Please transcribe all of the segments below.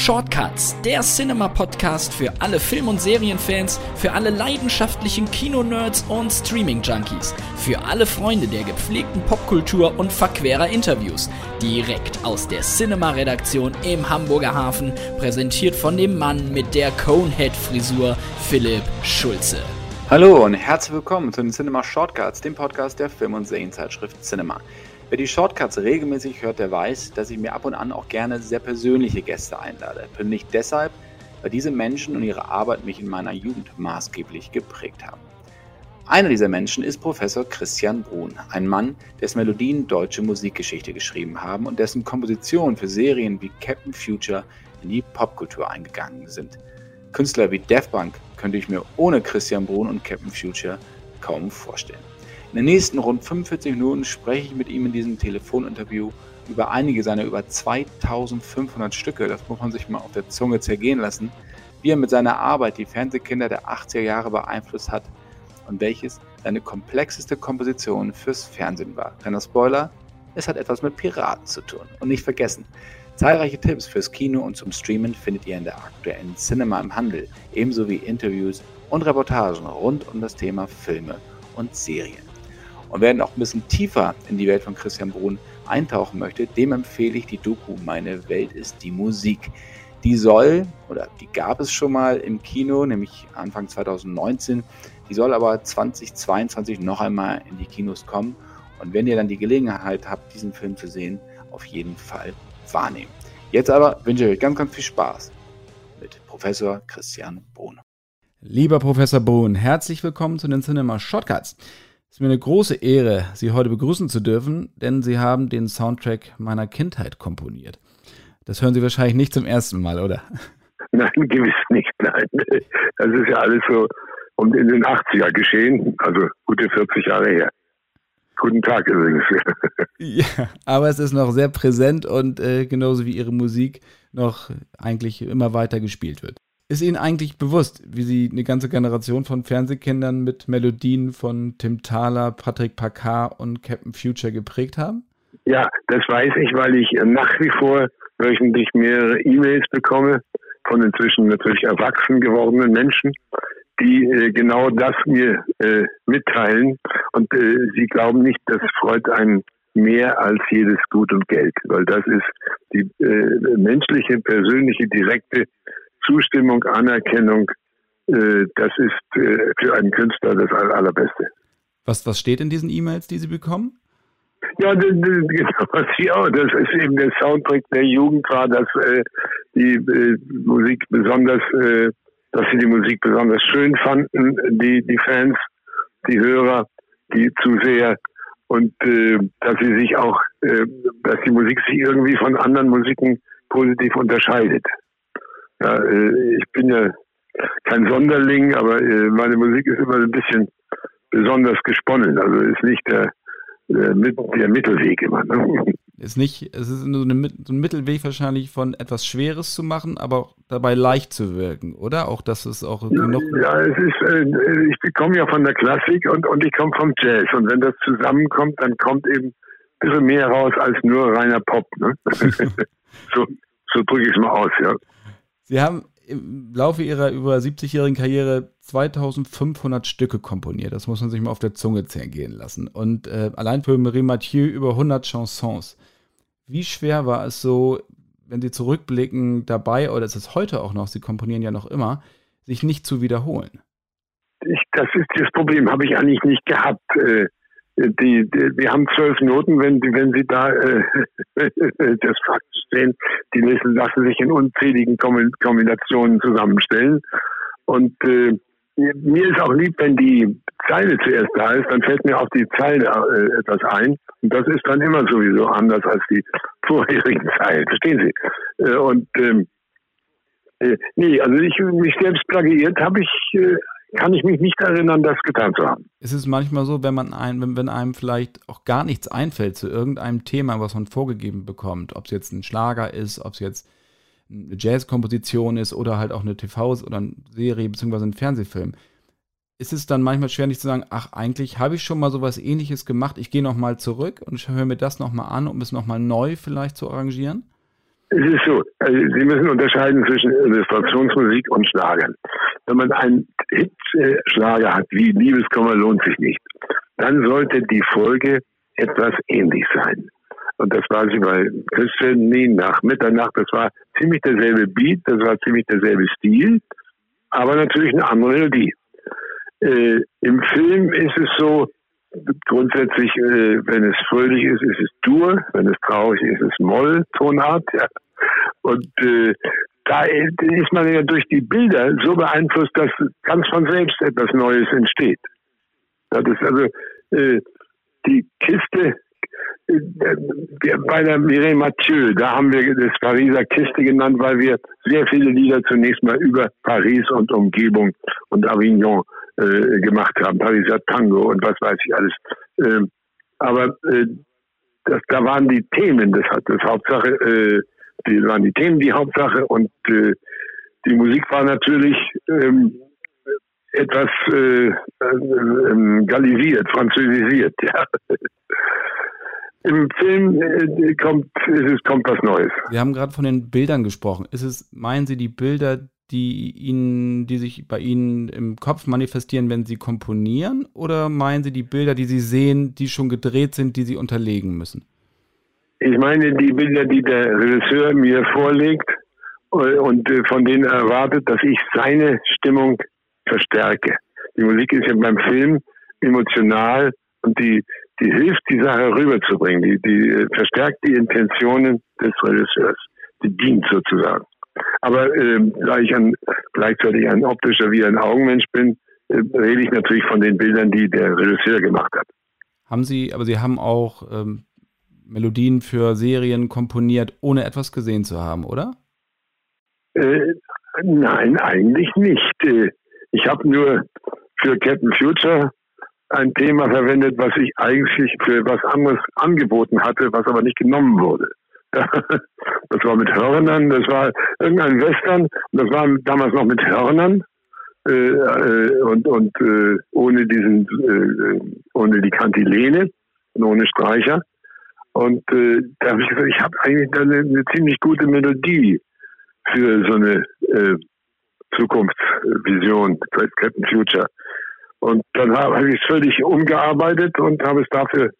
Shortcuts, der Cinema-Podcast für alle Film- und Serienfans, für alle leidenschaftlichen Kinonerds und Streaming-Junkies, für alle Freunde der gepflegten Popkultur und verquerer Interviews. Direkt aus der Cinema-Redaktion im Hamburger Hafen, präsentiert von dem Mann mit der Conehead-Frisur, Philipp Schulze. Hallo und herzlich willkommen zu den Cinema Shortcuts, dem Podcast der Film- und Serienzeitschrift Cinema. Wer die Shortcuts regelmäßig hört, der weiß, dass ich mir ab und an auch gerne sehr persönliche Gäste einlade. Persönlich deshalb, weil diese Menschen und ihre Arbeit mich in meiner Jugend maßgeblich geprägt haben. Einer dieser Menschen ist Professor Christian Brun, ein Mann, dessen Melodien deutsche Musikgeschichte geschrieben haben und dessen Kompositionen für Serien wie Captain Future in die Popkultur eingegangen sind. Künstler wie Daft Punk könnte ich mir ohne Christian Brun und Captain Future kaum vorstellen. In den nächsten rund 45 Minuten spreche ich mit ihm in diesem Telefoninterview über einige seiner über 2500 Stücke, das muss man sich mal auf der Zunge zergehen lassen, wie er mit seiner Arbeit die Fernsehkinder der 80er Jahre beeinflusst hat und welches seine komplexeste Komposition fürs Fernsehen war. Kleiner Spoiler, es hat etwas mit Piraten zu tun. Und nicht vergessen, zahlreiche Tipps fürs Kino und zum Streamen findet ihr in der aktuellen Cinema im Handel, ebenso wie Interviews und Reportagen rund um das Thema Filme und Serien und wer noch ein bisschen tiefer in die Welt von Christian Brun eintauchen möchte, dem empfehle ich die Doku Meine Welt ist die Musik. Die soll, oder die gab es schon mal im Kino, nämlich Anfang 2019. Die soll aber 2022 noch einmal in die Kinos kommen. Und wenn ihr dann die Gelegenheit habt, diesen Film zu sehen, auf jeden Fall wahrnehmen. Jetzt aber wünsche ich euch ganz, ganz viel Spaß mit Professor Christian Brun. Lieber Professor Brun, herzlich willkommen zu den Cinema Shortcuts. Es ist mir eine große Ehre, Sie heute begrüßen zu dürfen, denn Sie haben den Soundtrack meiner Kindheit komponiert. Das hören Sie wahrscheinlich nicht zum ersten Mal, oder? Nein, gewiss nicht. Nein. Das ist ja alles so um in den 80er geschehen, also gute 40 Jahre her. Guten Tag übrigens. Ja, aber es ist noch sehr präsent und äh, genauso wie Ihre Musik noch eigentlich immer weiter gespielt wird. Ist Ihnen eigentlich bewusst, wie Sie eine ganze Generation von Fernsehkindern mit Melodien von Tim Thaler, Patrick Packard und Captain Future geprägt haben? Ja, das weiß ich, weil ich nach wie vor wöchentlich mehrere E-Mails bekomme von inzwischen natürlich erwachsen gewordenen Menschen, die äh, genau das mir äh, mitteilen. Und äh, sie glauben nicht, das freut einen mehr als jedes Gut und Geld, weil das ist die äh, menschliche, persönliche, direkte Zustimmung, Anerkennung, äh, das ist äh, für einen Künstler das Allerbeste. Was, was steht in diesen E-Mails, die Sie bekommen? Ja, das, das, genau, was Sie auch. Das ist eben der Soundtrack der Jugend war, dass äh, die äh, Musik besonders, äh, dass sie die Musik besonders schön fanden, die, die Fans, die Hörer, die Zuseher und äh, dass sie sich auch, äh, dass die Musik sich irgendwie von anderen Musiken positiv unterscheidet. Ja, äh, ich bin ja kein Sonderling, aber äh, meine Musik ist immer ein bisschen besonders gesponnen. Also ist nicht der, der, der Mittelweg immer. Ne? Ist nicht, es ist nur eine, so ein Mittelweg wahrscheinlich von etwas Schweres zu machen, aber dabei leicht zu wirken, oder? Auch das ist auch ja, genug. Ja, es ist, äh, ich komme ja von der Klassik und, und ich komme vom Jazz. Und wenn das zusammenkommt, dann kommt eben ein bisschen mehr raus als nur reiner Pop. Ne? so so drücke ich es mal aus, ja. Sie haben im Laufe Ihrer über 70-jährigen Karriere 2500 Stücke komponiert. Das muss man sich mal auf der Zunge zergehen lassen. Und äh, allein für Marie Mathieu über 100 Chansons. Wie schwer war es so, wenn Sie zurückblicken, dabei, oder ist es heute auch noch, Sie komponieren ja noch immer, sich nicht zu wiederholen? Ich, das ist das Problem, habe ich eigentlich nicht gehabt. Äh, die, die, wir haben zwölf Noten, wenn, wenn Sie da äh, das faktisch sehen, die lassen, sich in unzähligen Kombinationen zusammenstellen. Und äh, mir ist auch lieb, wenn die Zeile zuerst da ist, dann fällt mir auf die Zeile äh, etwas ein. Und das ist dann immer sowieso anders als die vorherigen Zeilen. Verstehen Sie? Äh, und ähm, äh, nee, also ich mich selbst plagiiert habe ich äh, kann ich mich nicht erinnern, das getan zu haben. Es ist manchmal so, wenn man ein, wenn, wenn einem vielleicht auch gar nichts einfällt zu irgendeinem Thema, was man vorgegeben bekommt, ob es jetzt ein Schlager ist, ob es jetzt eine Jazzkomposition ist oder halt auch eine TV- oder eine Serie beziehungsweise ein Fernsehfilm, ist es dann manchmal schwer nicht zu sagen, ach, eigentlich habe ich schon mal sowas ähnliches gemacht, ich gehe nochmal zurück und höre mir das nochmal an, um es nochmal neu vielleicht zu arrangieren? Es ist so, also Sie müssen unterscheiden zwischen Illustrationsmusik und Schlagern. Wenn man einen Hit-Schlager hat, wie Liebeskummer lohnt sich nicht, dann sollte die Folge etwas ähnlich sein. Und das war sie bei Christian nie nach Mitternacht. Das war ziemlich derselbe Beat, das war ziemlich derselbe Stil, aber natürlich eine andere Melodie. Äh, Im Film ist es so, grundsätzlich, äh, wenn es fröhlich ist, ist es Dur, wenn es traurig ist, ist es Moll-Tonart. Ja. Und äh, da ist man ja durch die Bilder so beeinflusst, dass ganz von selbst etwas Neues entsteht. Das ist also äh, die Kiste äh, bei der Mireille Mathieu, da haben wir das Pariser Kiste genannt, weil wir sehr viele Lieder zunächst mal über Paris und Umgebung und Avignon äh, gemacht haben, Pariser Tango und was weiß ich alles. Ähm, aber äh, das, da waren die Themen, das das Hauptsache, äh, die waren die Themen die Hauptsache und äh, die Musik war natürlich ähm, etwas äh, äh, gallisiert, französisiert, ja. Im Film äh, kommt, es kommt was Neues. Wir haben gerade von den Bildern gesprochen. Ist es, meinen Sie die Bilder, die Ihnen, die sich bei Ihnen im Kopf manifestieren, wenn Sie komponieren? Oder meinen Sie die Bilder, die Sie sehen, die schon gedreht sind, die Sie unterlegen müssen? Ich meine die Bilder, die der Regisseur mir vorlegt äh, und äh, von denen er erwartet, dass ich seine Stimmung verstärke. Die Musik ist ja beim Film emotional und die die hilft, die Sache rüberzubringen, die, die äh, verstärkt die Intentionen des Regisseurs, die dient sozusagen. Aber äh, da ich ein, gleichzeitig ein optischer wie ein Augenmensch bin, äh, rede ich natürlich von den Bildern, die der Regisseur gemacht hat. Haben Sie, aber Sie haben auch ähm, Melodien für Serien komponiert, ohne etwas gesehen zu haben, oder? Äh, nein, eigentlich nicht. Äh, ich habe nur für Captain Future ein Thema verwendet, was ich eigentlich für was anderes angeboten hatte, was aber nicht genommen wurde. Das war mit Hörnern, das war irgendein Western, das war damals noch mit Hörnern äh, äh, und, und äh, ohne diesen, äh, ohne die Kantilene und ohne Streicher. Und äh, da habe ich gesagt, ich habe eigentlich eine, eine, ziemlich gute Melodie für so eine Zukunftsvision, Captain Future. Und dann habe ich es völlig umgearbeitet und habe es dafür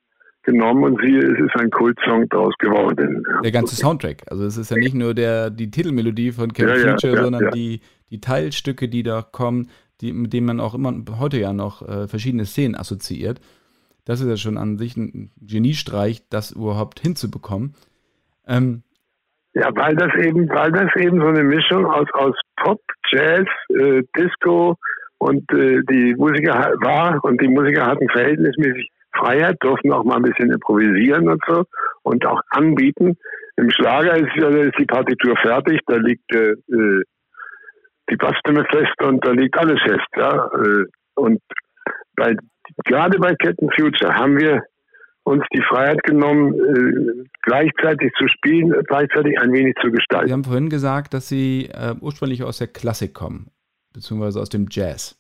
genommen und siehe, es ist ein Kultsong daraus geworden. Der ganze Soundtrack. Also es ist ja nicht nur der, die Titelmelodie von Camp ja, Future, ja, sondern ja. Die, die Teilstücke, die da kommen, die, mit denen man auch immer heute ja noch äh, verschiedene Szenen assoziiert. Das ist ja schon an sich ein Geniestreich, das überhaupt hinzubekommen. Ähm, ja, weil das eben, weil das eben so eine Mischung aus, aus Pop, Jazz, äh, Disco, und äh, die Musiker war und die Musiker hatten verhältnismäßig Freiheit, durften auch mal ein bisschen improvisieren und so und auch anbieten. Im Schlager ist, ist die Partitur fertig, da liegt äh, die Bassstimme fest und da liegt alles fest. Ja? Äh, und bei, gerade bei Captain Future haben wir uns die Freiheit genommen, äh, gleichzeitig zu spielen, gleichzeitig ein wenig zu gestalten. Sie haben vorhin gesagt, dass Sie äh, ursprünglich aus der Klassik kommen beziehungsweise aus dem Jazz?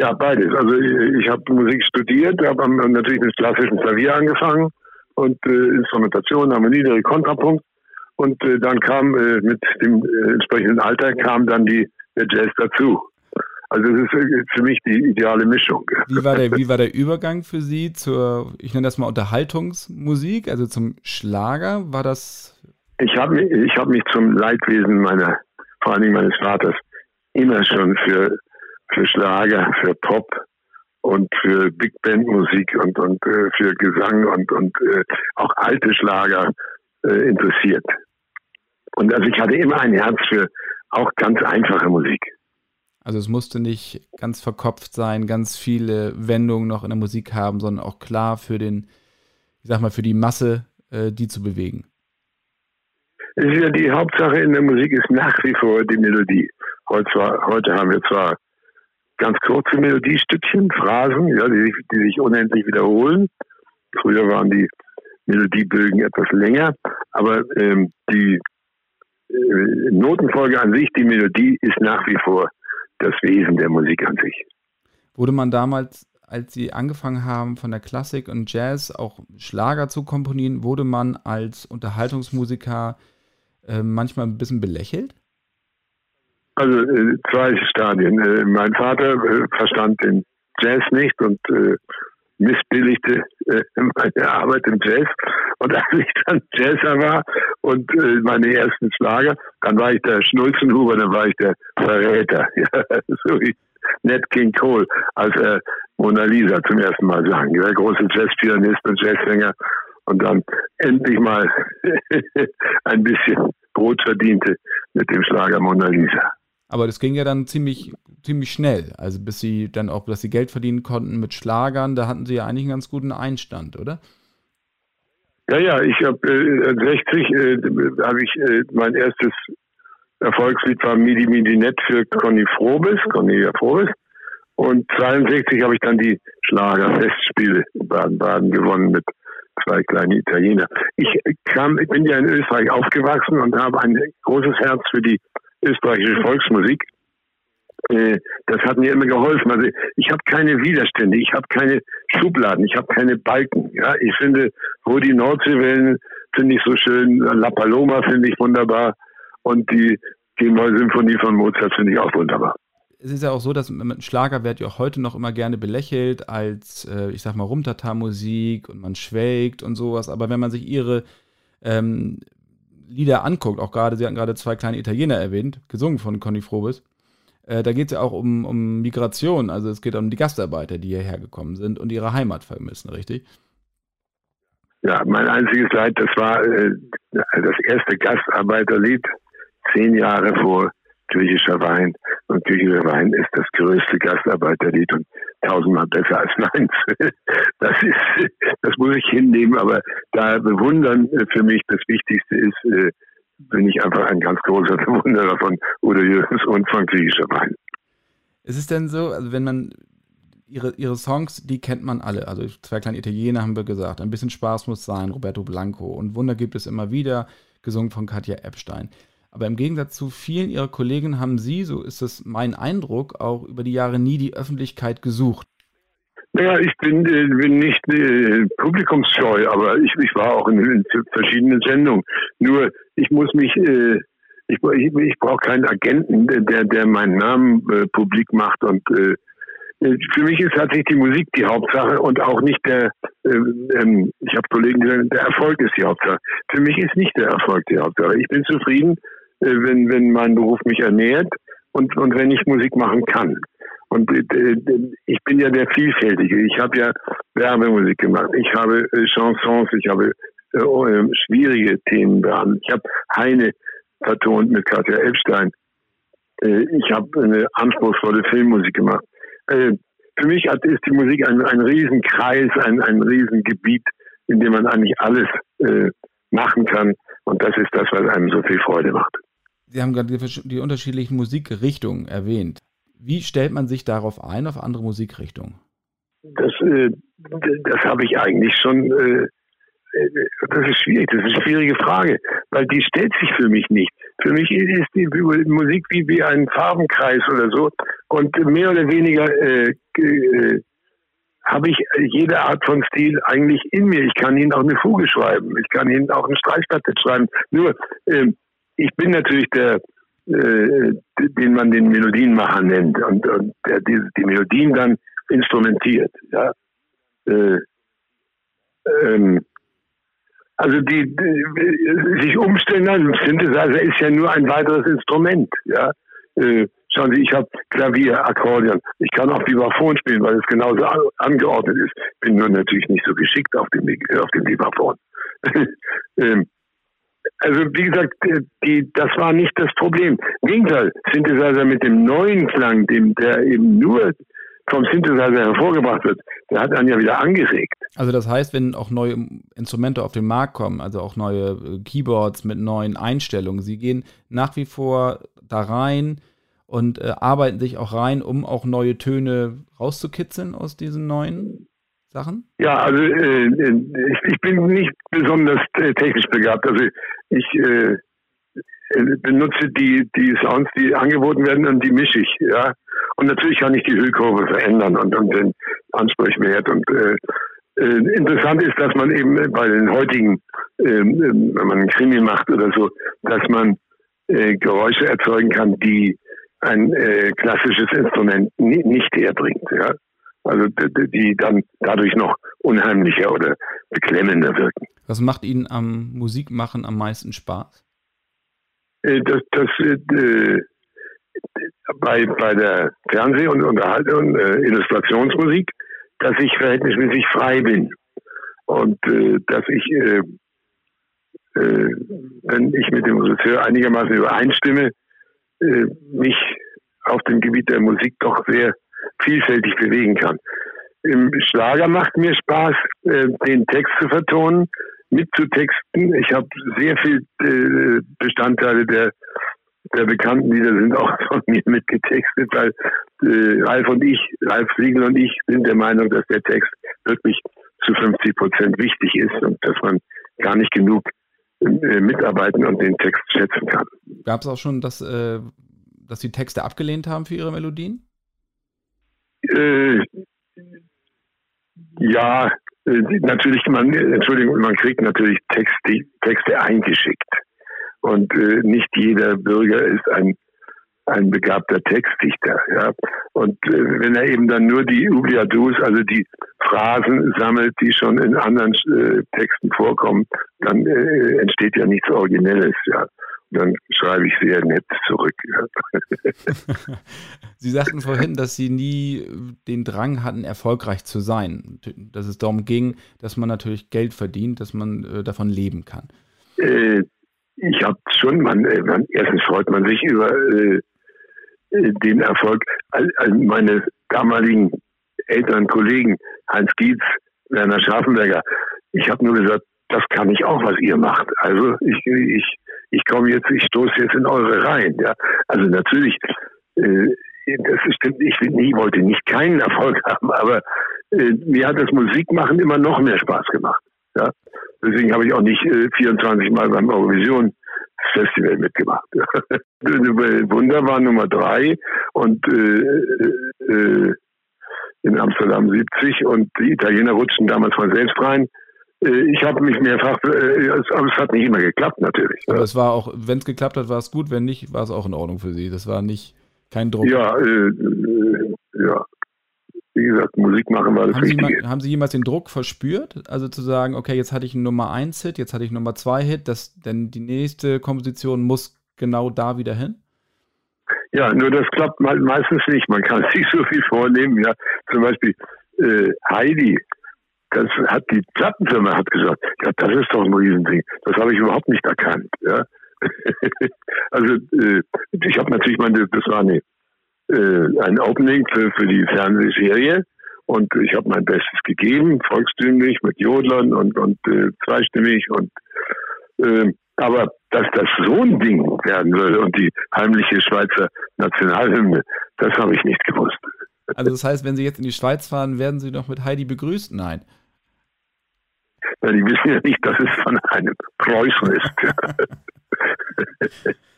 Ja, beides. Also ich, ich habe Musik studiert, habe natürlich mit klassischem Klavier angefangen und äh, Instrumentation, Harmonie, der Kontrapunkt. Und äh, dann kam äh, mit dem äh, entsprechenden Alter kam dann die, der Jazz dazu. Also es ist äh, für mich die ideale Mischung. Wie war, der, wie war der Übergang für Sie zur, ich nenne das mal Unterhaltungsmusik, also zum Schlager? War das? Ich habe ich hab mich zum Leidwesen meiner vor allen Dingen meines Vaters, immer schon für, für Schlager, für Pop und für Big Band Musik und, und äh, für Gesang und, und äh, auch alte Schlager äh, interessiert. Und also ich hatte immer ein Herz für auch ganz einfache Musik. Also es musste nicht ganz verkopft sein, ganz viele Wendungen noch in der Musik haben, sondern auch klar für den, ich sag mal, für die Masse, äh, die zu bewegen. Es ist ja die Hauptsache in der Musik ist nach wie vor die Melodie. Heute, zwar, heute haben wir zwar ganz kurze Melodiestückchen, Phrasen, ja, die, die sich unendlich wiederholen. Früher waren die Melodiebögen etwas länger, aber ähm, die äh, Notenfolge an sich, die Melodie, ist nach wie vor das Wesen der Musik an sich. Wurde man damals als Sie angefangen haben, von der Klassik und Jazz auch Schlager zu komponieren, wurde man als Unterhaltungsmusiker äh, manchmal ein bisschen belächelt? Also äh, zwei Stadien. Äh, mein Vater äh, verstand den Jazz nicht und äh, missbilligte äh, meine Arbeit im Jazz. Und als ich dann Jazzer war und äh, meine ersten Schlager, dann war ich der Schnulzenhuber, dann war ich der Verräter. Ja, so wie Ned King Cole, als er Mona Lisa zum ersten Mal sang. Der große Jazzpianist und Jazzsänger und dann endlich mal ein bisschen Brot verdiente mit dem Schlager Mona Lisa. Aber das ging ja dann ziemlich, ziemlich schnell. Also bis sie dann auch, dass sie Geld verdienen konnten mit Schlagern, da hatten sie ja eigentlich einen ganz guten Einstand, oder? Ja, ja, ich habe äh, 60 äh, habe ich äh, mein erstes Erfolgslied war Midi Midi Net für Conny Frobes, Cornelia Frobes. Und 62 habe ich dann die Schlagerfestspiele in Baden-Baden gewonnen mit zwei kleinen Italiener. Ich kam, ich bin ja in Österreich aufgewachsen und habe ein großes Herz für die österreichische Volksmusik. Äh, das hat mir immer geholfen. Also ich habe keine Widerstände, ich habe keine Schubladen, ich habe keine Balken. Ja, ich finde, wo die Nordseewellen finde ich so schön, La Paloma finde ich wunderbar und die G-Moll-Symphonie von Mozart finde ich auch wunderbar. Es ist ja auch so, dass Schlager wird ja auch heute noch immer gerne belächelt als, äh, ich sag mal, Rumtata-Musik und man schwelgt und sowas. Aber wenn man sich ihre ähm, Lieder anguckt, auch gerade, Sie hatten gerade zwei kleine Italiener erwähnt, gesungen von Conny Frobis, äh, da geht es ja auch um, um Migration, also es geht um die Gastarbeiter, die hierher gekommen sind und ihre Heimat vermissen, richtig? Ja, mein einziges Leid, das war äh, das erste Gastarbeiterlied, zehn Jahre vor griechischer Wein. Und griechischer Wein ist das größte Gastarbeiterlied und tausendmal besser als meins. Das ist, das muss ich hinnehmen, aber da bewundern für mich das Wichtigste ist, äh, bin ich einfach ein ganz großer Bewunderer von Udo Jürgens und von griechischer Wein. Ist es denn so, also wenn man ihre, ihre Songs, die kennt man alle. Also zwei kleine Italiener haben wir gesagt. Ein bisschen Spaß muss sein, Roberto Blanco. Und Wunder gibt es immer wieder, gesungen von Katja Epstein. Aber im Gegensatz zu vielen ihrer Kollegen haben sie, so ist es mein Eindruck, auch über die Jahre nie die Öffentlichkeit gesucht. Naja, ich bin, äh, bin nicht äh, publikumsscheu, aber ich, ich war auch in, in, verschiedenen Sendungen. Nur, ich muss mich, äh, ich, ich, ich brauche keinen Agenten, der, der meinen Namen äh, publik macht und äh, äh, für mich ist tatsächlich die Musik die Hauptsache und auch nicht der, äh, ähm, ich habe Kollegen gesagt, der Erfolg ist die Hauptsache. Für mich ist nicht der Erfolg die Hauptsache. Ich bin zufrieden, wenn, wenn mein Beruf mich ernährt und, und wenn ich Musik machen kann. Und äh, ich bin ja der Vielfältige. Ich habe ja Werbemusik gemacht. Ich habe äh, Chansons, ich habe äh, oh, äh, schwierige Themen behandelt. Ich habe Heine vertont mit Katja Epstein. Äh, ich habe eine anspruchsvolle Filmmusik gemacht. Äh, für mich ist die Musik ein, ein Riesenkreis, ein, ein Riesengebiet, in dem man eigentlich alles äh, machen kann. Und das ist das, was einem so viel Freude macht. Sie haben gerade die, die unterschiedlichen Musikrichtungen erwähnt. Wie stellt man sich darauf ein, auf andere Musikrichtungen? Das, äh, das habe ich eigentlich schon äh, das ist schwierig, das ist eine schwierige Frage, weil die stellt sich für mich nicht. Für mich ist die Musik wie, wie ein Farbenkreis oder so und mehr oder weniger äh, äh, habe ich jede Art von Stil eigentlich in mir. Ich kann Ihnen auch eine Fuge schreiben, ich kann Ihnen auch eine Streichplatte schreiben. Nur, äh, ich bin natürlich der, äh, den man den Melodienmacher nennt und, und der die, die Melodien dann instrumentiert. Ja. Äh, ähm, also die, die sich umstellen lassen. Synthesizer ist ja nur ein weiteres Instrument. Ja, äh, schauen Sie, ich habe Klavier, Akkordeon. Ich kann auch Vibraphon spielen, weil es genauso angeordnet ist. Bin nur natürlich nicht so geschickt auf dem auf dem Vibraphon. ähm, also wie gesagt, äh, die, das war nicht das Problem. Im Gegenteil, Synthesizer mit dem neuen Klang, dem der eben nur vom Synthesizer hervorgebracht wird, der hat einen ja wieder angeregt. Also das heißt, wenn auch neue Instrumente auf den Markt kommen, also auch neue äh, Keyboards mit neuen Einstellungen, sie gehen nach wie vor da rein und äh, arbeiten sich auch rein, um auch neue Töne rauszukitzeln aus diesen neuen Sachen? Ja, also äh, ich, ich, bin nicht besonders äh, technisch begabt. Also ich äh, benutze die, die Sounds, die angeboten werden und die mische ich, ja. Und natürlich kann ich die Hüllkurve verändern und, und den Ansprechwert und äh, äh, interessant ist, dass man eben bei den heutigen, ähm, ähm, wenn man einen Krimi macht oder so, dass man äh, Geräusche erzeugen kann, die ein äh, klassisches Instrument nicht herbringt. Ja? Also die dann dadurch noch unheimlicher oder beklemmender wirken. Was macht Ihnen am Musikmachen am meisten Spaß? Äh, das, das äh, bei, bei der Fernseh- und Unterhaltung, äh, Illustrationsmusik, dass ich verhältnismäßig frei bin und äh, dass ich, äh, äh, wenn ich mit dem Regisseur einigermaßen übereinstimme, mich auf dem Gebiet der Musik doch sehr vielfältig bewegen kann. Im Schlager macht mir Spaß, äh, den Text zu vertonen, mitzutexten. Ich habe sehr viel äh, Bestandteile der der bekannten Lieder sind auch von mir mitgetextet, weil äh, Ralf und ich, Ralf Siegel und ich sind der Meinung, dass der Text wirklich zu 50 Prozent wichtig ist und dass man gar nicht genug mitarbeiten und den Text schätzen kann. Gab es auch schon, dass, dass Sie Texte abgelehnt haben für Ihre Melodien? Äh, ja, äh, natürlich, man, Entschuldigung, man kriegt natürlich Texte, Texte eingeschickt. Und äh, nicht jeder Bürger ist ein, ein begabter Textdichter. Ja? Und äh, wenn er eben dann nur die Oubliadous, also die Phrasen sammelt, die schon in anderen äh, Texten vorkommen, dann äh, entsteht ja nichts Originelles. Ja? Dann schreibe ich sehr nett zurück. Sie sagten vorhin, dass Sie nie den Drang hatten, erfolgreich zu sein. Dass es darum ging, dass man natürlich Geld verdient, dass man äh, davon leben kann. Äh, ich habe schon, man, äh, man, erstens freut man sich über äh, äh den Erfolg. Also meine damaligen älteren Kollegen, Heinz Gietz, Werner Scharfenberger, ich habe nur gesagt, das kann ich auch, was ihr macht. Also ich, ich, ich komme jetzt, ich stoße jetzt in eure Reihen. Ja. Also natürlich, äh, das stimmt, ich nie, wollte nicht keinen Erfolg haben, aber äh, mir hat das Musikmachen immer noch mehr Spaß gemacht. Ja. Deswegen habe ich auch nicht äh, 24 Mal beim Eurovision Festival mitgemacht. Wunder war Nummer drei und äh, äh, in Amsterdam 70 und die Italiener rutschten damals von selbst rein. Äh, ich habe mich mehrfach, äh, aber es hat nicht immer geklappt natürlich. Aber es war auch, wenn es geklappt hat, war es gut, wenn nicht, war es auch in Ordnung für Sie. Das war nicht kein Druck. Ja, äh, äh ja wie gesagt, Musik machen war das haben Wichtige. Sie mal, haben Sie jemals den Druck verspürt? Also zu sagen, okay, jetzt hatte ich einen Nummer 1 Hit, jetzt hatte ich einen Nummer 2 Hit, das, denn die nächste Komposition muss genau da wieder hin? Ja, nur das klappt meistens nicht. Man kann sich so viel vornehmen. Ja, zum Beispiel äh, Heidi, das hat die Plattenfirma hat gesagt, ja, das ist doch ein Riesending. Das habe ich überhaupt nicht erkannt. Ja. also äh, ich habe natürlich meine, das war eine äh, ein Opening für, für die Fernsehserie. Und ich habe mein Bestes gegeben, volkstümlich, mit Jodlern und, und äh, zweistimmig. Und, äh, aber dass das so ein Ding werden würde und die heimliche Schweizer Nationalhymne, das habe ich nicht gewusst. Also das heißt, wenn Sie jetzt in die Schweiz fahren, werden Sie noch mit Heidi begrüßt? Nein. Ja, die wissen ja nicht, dass es von einem Preußen ist.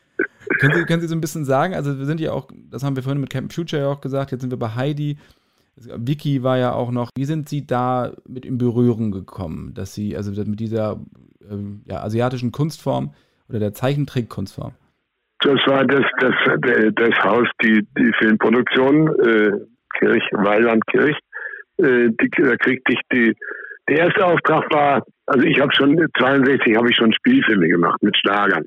können, Sie, können Sie so ein bisschen sagen, also wir sind ja auch, das haben wir vorhin mit Camp Future ja auch gesagt, jetzt sind wir bei Heidi. Vicky war ja auch noch. Wie sind Sie da mit in Berührung gekommen, dass Sie, also mit dieser ähm, ja, asiatischen Kunstform oder der Zeichentrickkunstform? Das war das, das, das Haus, die, die Filmproduktion, äh, Kirch, Weiland Kirch. Äh, die, da kriegte ich die, der erste Auftrag war, also ich habe schon, 62 habe ich schon Spielfilme gemacht mit Schlagern.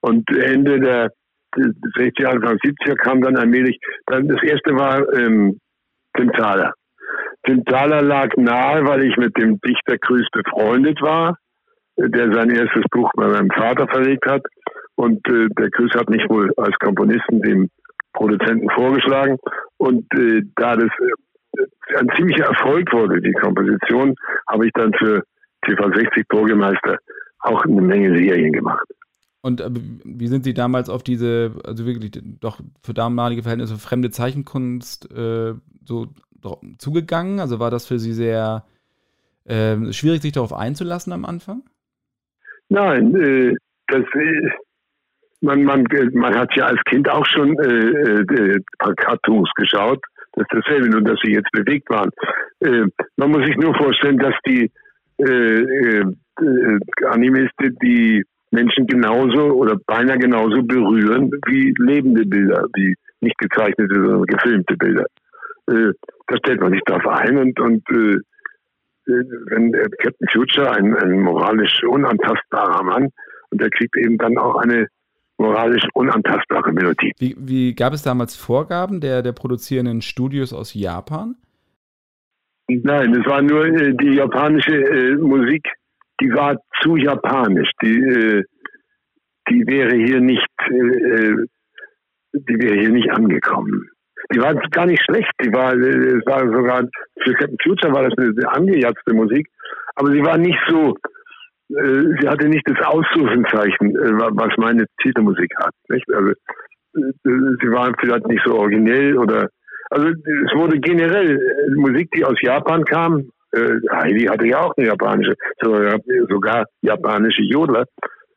Und Ende der 60er, Anfang 70er kam dann allmählich, dann das erste war ähm, Tim Thaler. Tim Thaler lag nahe, weil ich mit dem Dichter Krüß befreundet war, der sein erstes Buch bei meinem Vater verlegt hat. Und äh, der Krüß hat mich wohl als Komponisten dem Produzenten vorgeschlagen. Und äh, da das äh, ein ziemlicher Erfolg wurde, die Komposition, habe ich dann für TV60 Bürgermeister auch eine Menge Serien gemacht. Und äh, wie sind Sie damals auf diese, also wirklich doch für damalige Verhältnisse fremde Zeichenkunst äh, so zugegangen? Also war das für Sie sehr äh, schwierig, sich darauf einzulassen am Anfang? Nein, äh, das, man, man, man hat ja als Kind auch schon äh, äh, Cartoons geschaut. Das dasselbe, nur dass sie jetzt bewegt waren. Äh, man muss sich nur vorstellen, dass die äh, äh, Animes die Menschen genauso oder beinahe genauso berühren wie lebende Bilder, wie nicht gezeichnete, sondern gefilmte Bilder. Äh, da stellt man sich darauf ein und, und äh wenn Captain Future ein, ein moralisch unantastbarer Mann und er kriegt eben dann auch eine moralisch unantastbare Melodie. Wie, wie, gab es damals Vorgaben der, der produzierenden Studios aus Japan? Nein, es war nur äh, die japanische äh, Musik, die war zu japanisch. Die, äh, die wäre hier nicht, äh, die wäre hier nicht angekommen. Die war gar nicht schlecht. Die war, äh, es war sogar für Captain Future war das eine angejatzte Musik, aber sie war nicht so äh, sie hatte nicht das Ausrufenzeichen, äh, was meine Titelmusik hat. Nicht? Also, äh, sie waren vielleicht nicht so originell oder also es wurde generell Musik, die aus Japan kam. Heidi hatte ja auch eine japanische, sogar japanische Jodler,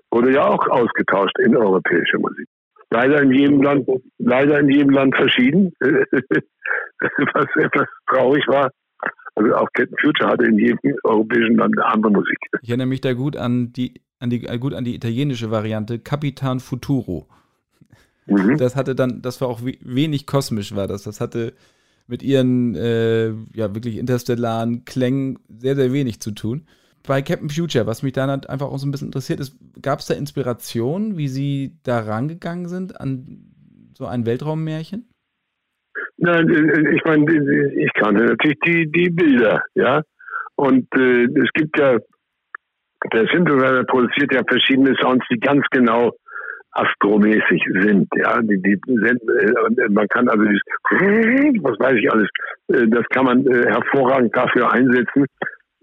wurde ja auch ausgetauscht in europäische Musik. Leider in jedem Land, leider in jedem Land verschieden, was etwas traurig war. Also auch Captain Future hatte in jedem europäischen Land eine andere Musik. Ich erinnere mich da gut an die, an die, äh, gut an die italienische Variante, Capitan Futuro. Mhm. Das hatte dann, das war auch wenig kosmisch, war das. Das hatte mit ihren äh, ja wirklich interstellaren Klängen sehr, sehr wenig zu tun. Bei Captain Future, was mich dann halt einfach auch so ein bisschen interessiert ist, gab es da Inspiration, wie sie da rangegangen sind an so ein Weltraummärchen? Nein, äh, ich meine, ich kannte natürlich die, die Bilder, ja. Und äh, es gibt ja, der Synthesizer produziert ja verschiedene Sounds, die ganz genau astromäßig sind, ja. Die, die sind, äh, man kann also dieses, was weiß ich alles, äh, das kann man äh, hervorragend dafür einsetzen,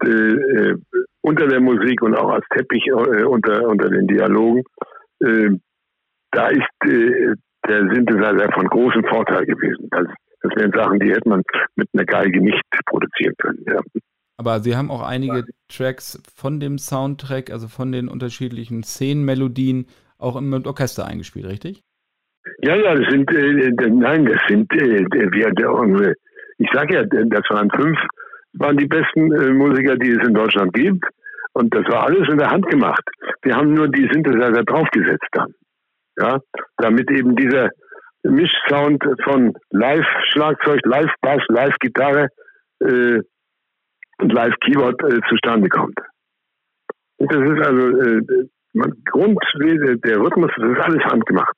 äh, äh, unter der Musik und auch als Teppich äh, unter, unter den Dialogen. Äh, da ist äh, der Synthesizer von großem Vorteil gewesen. Das, das wären Sachen, die hätte man mit einer Geige nicht produzieren können. Ja. Aber Sie haben auch einige Tracks von dem Soundtrack, also von den unterschiedlichen Szenenmelodien, auch im Orchester eingespielt, richtig? Ja, ja, das sind, äh, nein, das sind, äh, wir, der, ich sage ja, das waren fünf, waren die besten äh, Musiker, die es in Deutschland gibt. Und das war alles in der Hand gemacht. Wir haben nur die Synthesizer draufgesetzt dann. Ja, damit eben dieser, Mischsound von Live-Schlagzeug, Live-Bass, Live-Gitarre äh, und Live-Keyboard äh, zustande kommt. Und das ist also äh, Grund, der Rhythmus, das ist alles handgemacht.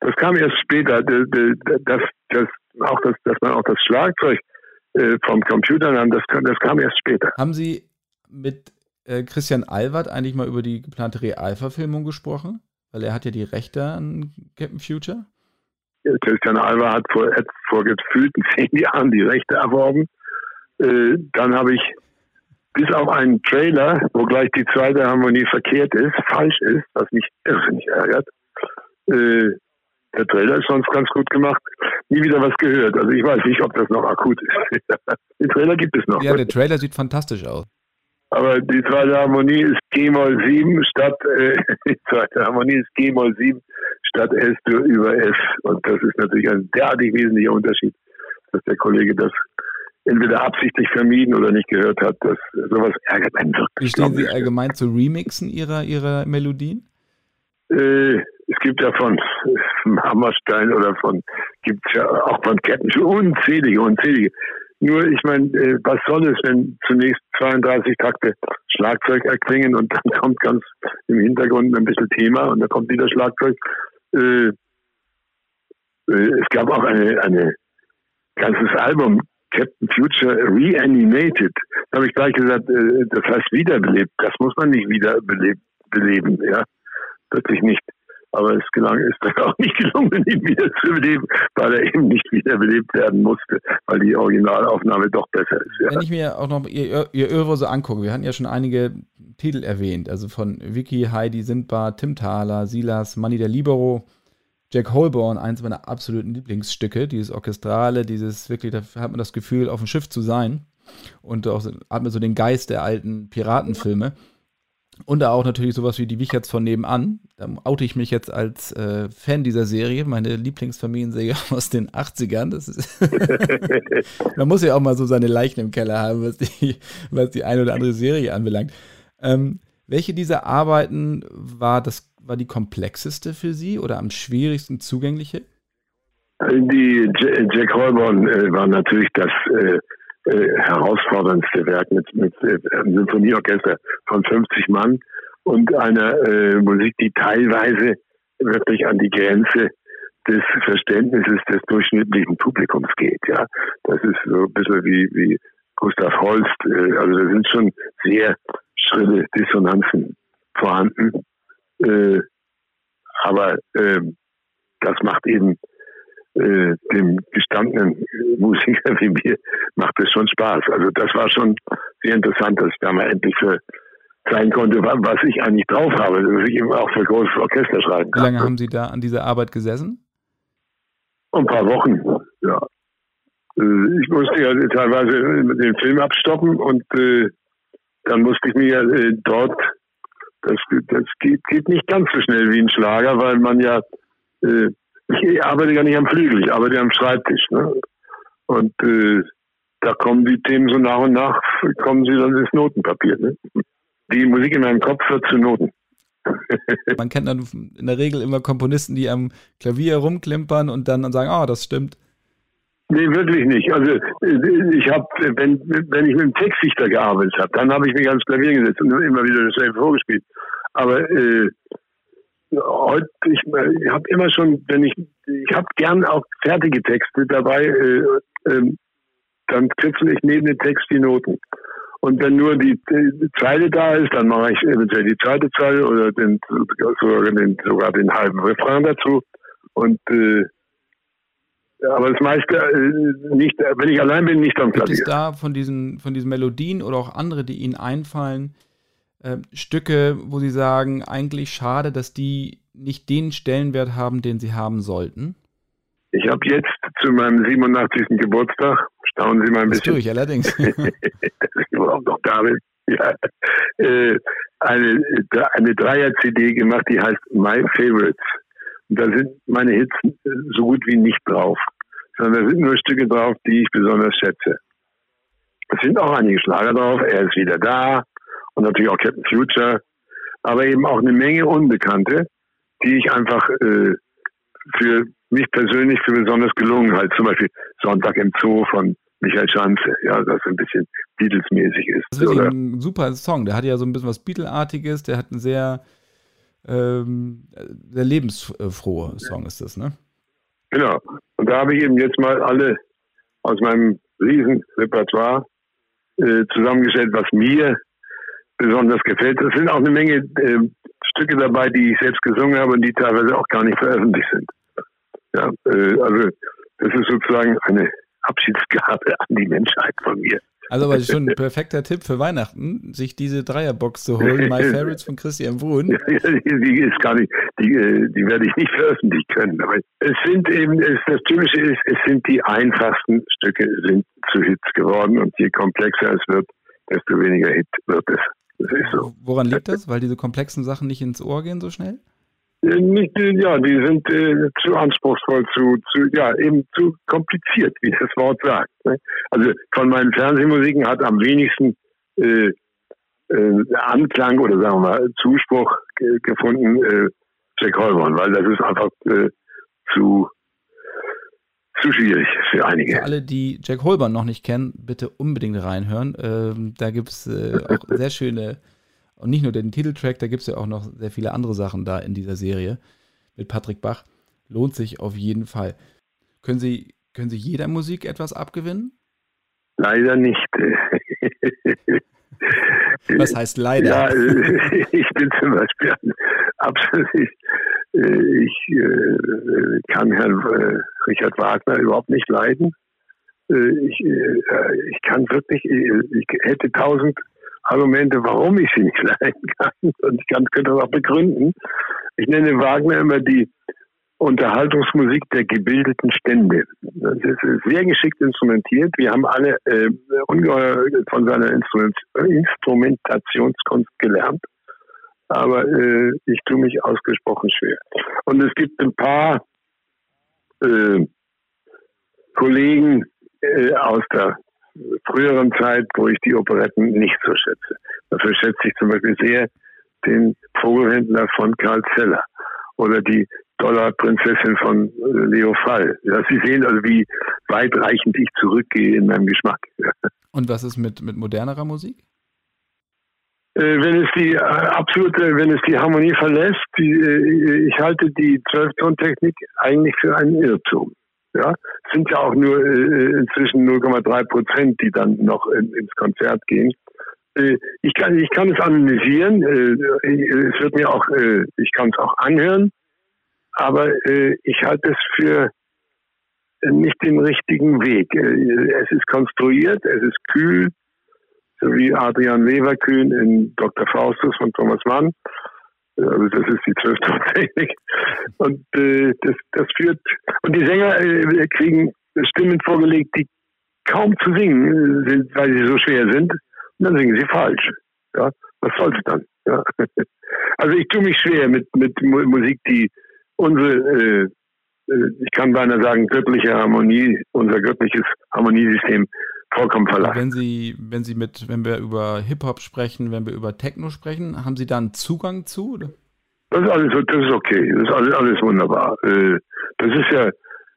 Das kam erst später, dass, dass, auch das, dass man auch das Schlagzeug äh, vom Computer nahm, das, das kam erst später. Haben Sie mit äh, Christian Albert eigentlich mal über die geplante Realverfilmung gesprochen? Weil er hat ja die Rechte an Captain Future. Christian Alva hat vor, vor gefühlten zehn Jahren die Rechte erworben. Äh, dann habe ich bis auf einen Trailer, wo gleich die zweite Harmonie verkehrt ist, falsch ist, was mich irrsinnig ärgert. Äh, der Trailer ist sonst ganz gut gemacht. Nie wieder was gehört. Also ich weiß nicht, ob das noch akut ist. den Trailer gibt es noch. Ja, der Trailer sieht fantastisch aus. Aber die zweite Harmonie ist G-Moll 7 statt, äh, die zweite Harmonie ist G-Moll 7 statt S über F. Und das ist natürlich ein derartig wesentlicher Unterschied, dass der Kollege das entweder absichtlich vermieden oder nicht gehört hat. Das, sowas ärgert einen wirklich. Wie stehen Sie allgemein zu Remixen Ihrer, Ihrer Melodien? Äh, es gibt ja von Hammerstein oder von, gibt ja auch von Ketten schon unzählige, unzählige. Nur, ich meine, äh, was soll es, wenn zunächst 32 Takte Schlagzeug erklingen und dann kommt ganz im Hintergrund ein bisschen Thema und dann kommt wieder Schlagzeug. Äh, äh, es gab auch eine, eine ganzes Album, Captain Future Reanimated. Da habe ich gleich gesagt, äh, das heißt wiederbelebt. Das muss man nicht wiederbeleben, ja. Wirklich nicht. Aber es gelang, ist dann auch nicht gelungen, ihn wieder zu beleben, weil er eben nicht wiederbelebt werden musste, weil die Originalaufnahme doch besser ist. Ja. Wenn ich mir auch noch ihr, ihr Öre so angucke, wir hatten ja schon einige Titel erwähnt, also von Vicky, Heidi Sindbar, Tim Thaler, Silas, Manny der Libero, Jack Holborn, eins meiner absoluten Lieblingsstücke, dieses Orchestrale, dieses wirklich, da hat man das Gefühl, auf dem Schiff zu sein und auch hat man so den Geist der alten Piratenfilme. Und da auch natürlich sowas wie die Wicherts von nebenan. Da oute ich mich jetzt als äh, Fan dieser Serie, meine Lieblingsfamilienserie aus den 80ern. Das ist Man muss ja auch mal so seine Leichen im Keller haben, was die, was die eine oder andere Serie anbelangt. Ähm, welche dieser Arbeiten war, das, war die komplexeste für Sie oder am schwierigsten zugängliche? Die Jack Holborn äh, war natürlich das äh, herausforderndste Werk mit, mit äh, einem Symphonieorchester von 50 Mann und einer äh, Musik, die teilweise wirklich an die Grenze des Verständnisses des durchschnittlichen Publikums geht. Ja, das ist so ein bisschen wie, wie Gustav Holst. Äh, also da sind schon sehr schrille Dissonanzen vorhanden. Äh, aber äh, das macht eben äh, dem gestandenen Musiker wie mir macht es schon Spaß. Also das war schon sehr interessant, dass ich da mal endlich für zeigen konnte, was ich eigentlich drauf habe, dass ich eben auch für großes Orchester schreiben kann. Wie lange haben Sie da an dieser Arbeit gesessen? Ein paar Wochen, ja. Äh, ich musste ja teilweise den Film abstoppen und äh, dann musste ich mir ja äh, dort, das, das geht, geht, nicht ganz so schnell wie ein Schlager, weil man ja äh, ich arbeite gar nicht am Flügel, ich arbeite am Schreibtisch. Ne? Und äh, da kommen die Themen so nach und nach, kommen sie dann ins Notenpapier. Ne? Die Musik in meinem Kopf wird zu Noten. Man kennt dann in der Regel immer Komponisten, die am Klavier rumklimpern und dann sagen, ah, oh, das stimmt. Nee, wirklich nicht. Also ich habe, wenn, wenn ich mit dem Textdichter gearbeitet habe, dann habe ich mich ans Klavier gesetzt und immer wieder dasselbe vorgespielt. Aber äh, heute, ich, ich habe immer schon, wenn ich, ich habe gern auch fertige Texte dabei, äh, äh, dann kritzel ich neben den Text die Noten. Und wenn nur die, die Zeile da ist, dann mache ich eventuell die zweite Zeile oder den, sogar, den, sogar den halben Refrain dazu. Und äh, aber das meiste äh, nicht, wenn ich allein bin, nicht am Klavier. Gibt es da von diesen, von diesen Melodien oder auch andere, die Ihnen einfallen, äh, Stücke, wo Sie sagen, eigentlich schade, dass die nicht den Stellenwert haben, den sie haben sollten? Ich habe jetzt zu meinem 87. Geburtstag, staunen Sie mal ein das bisschen. Tue ich allerdings. dass ich überhaupt noch da bin. Ja, äh, eine, eine Dreier-CD gemacht, die heißt My Favorites. Und da sind meine Hits so gut wie nicht drauf, sondern da sind nur Stücke drauf, die ich besonders schätze. Es sind auch einige Schlager drauf. Er ist wieder da, und natürlich auch Captain Future, aber eben auch eine Menge Unbekannte, die ich einfach äh, für mich persönlich für besonders gelungen halte. Zum Beispiel Sonntag im Zoo von Michael Schanze, ja, das ein bisschen Beatles-mäßig ist. Das ist wirklich ein super Song. Der hat ja so ein bisschen was Beatle-artiges, der hat einen sehr, ähm, sehr lebensfrohe Song ist das, ne? Genau. Und da habe ich eben jetzt mal alle aus meinem riesen Repertoire äh, zusammengestellt, was mir besonders gefällt. Es sind auch eine Menge äh, Stücke dabei, die ich selbst gesungen habe und die teilweise auch gar nicht veröffentlicht sind. Ja, äh, also das ist sozusagen eine Abschiedsgabe an die Menschheit von mir. Also aber schon ein perfekter Tipp für Weihnachten, sich diese Dreierbox zu holen, My Favorites von Christian. Ja, die ist gar nicht, die, äh, die werde ich nicht veröffentlichen können. Aber es sind eben, es, das Typische ist, es sind die einfachsten Stücke sind zu Hits geworden und je komplexer es wird, desto weniger Hit wird es. So. Woran liegt das? Weil diese komplexen Sachen nicht ins Ohr gehen so schnell? Äh, nicht, äh, ja, die sind äh, zu anspruchsvoll, zu, zu, ja, eben zu kompliziert, wie das Wort sagt. Ne? Also von meinen Fernsehmusiken hat am wenigsten äh, äh, Anklang oder sagen wir mal Zuspruch gefunden äh, Jack Holborn, weil das ist einfach zu zu schwierig für einige. Für alle, die Jack Holborn noch nicht kennen, bitte unbedingt reinhören. Ähm, da gibt es äh, auch sehr schöne, und nicht nur den Titeltrack, da gibt es ja auch noch sehr viele andere Sachen da in dieser Serie mit Patrick Bach. Lohnt sich auf jeden Fall. Können Sie, können Sie jeder Musik etwas abgewinnen? Leider nicht. Was heißt leider? Ja, ich bin zum Beispiel absolut, ich äh, kann Herrn äh, Richard Wagner überhaupt nicht leiden. Ich, ich kann wirklich, ich hätte tausend Argumente, warum ich sie nicht leiden kann. Und ich kann, könnte das auch begründen. Ich nenne Wagner immer die Unterhaltungsmusik der gebildeten Stände. Das ist sehr geschickt instrumentiert. Wir haben alle äh, ungeheuer von seiner Instrument Instrumentationskunst gelernt. Aber äh, ich tue mich ausgesprochen schwer. Und es gibt ein paar äh, Kollegen äh, aus der früheren Zeit, wo ich die Operetten nicht so schätze. Dafür schätze ich zum Beispiel sehr den Vogelhändler von Karl Zeller oder die Dollarprinzessin von äh, Leo Fall. Ja, Sie sehen also, wie weitreichend ich zurückgehe in meinem Geschmack. Und was ist mit, mit modernerer Musik? Äh, wenn es die äh, absolute, wenn es die Harmonie verlässt, die, äh, ich halte die Zwölftontechnik eigentlich für einen Irrtum. Ja, sind ja auch nur inzwischen 0,3 Prozent, die dann noch in, ins Konzert gehen. ich kann, ich kann es analysieren. es wird mir auch, ich kann es auch anhören. Aber ich halte es für nicht den richtigen Weg. es ist konstruiert, es ist kühl, wie Adrian Leverkühn in Dr. Faustus von Thomas Mann. Also das ist die Zwölftontechnik. Und äh, das, das führt und die Sänger äh, kriegen Stimmen vorgelegt, die kaum zu singen sind, weil sie so schwer sind. Und dann singen sie falsch. Ja, was soll's dann? Ja. Also ich tue mich schwer mit mit Musik, die unsere, äh, äh, ich kann beinahe sagen, göttliche Harmonie, unser göttliches Harmoniesystem vollkommen verlassen. Wenn Sie, wenn Sie mit, wenn wir über Hip-Hop sprechen, wenn wir über Techno sprechen, haben Sie da einen Zugang zu? Oder? Das ist alles, das ist okay, das ist alles, alles wunderbar. Äh, das ist ja,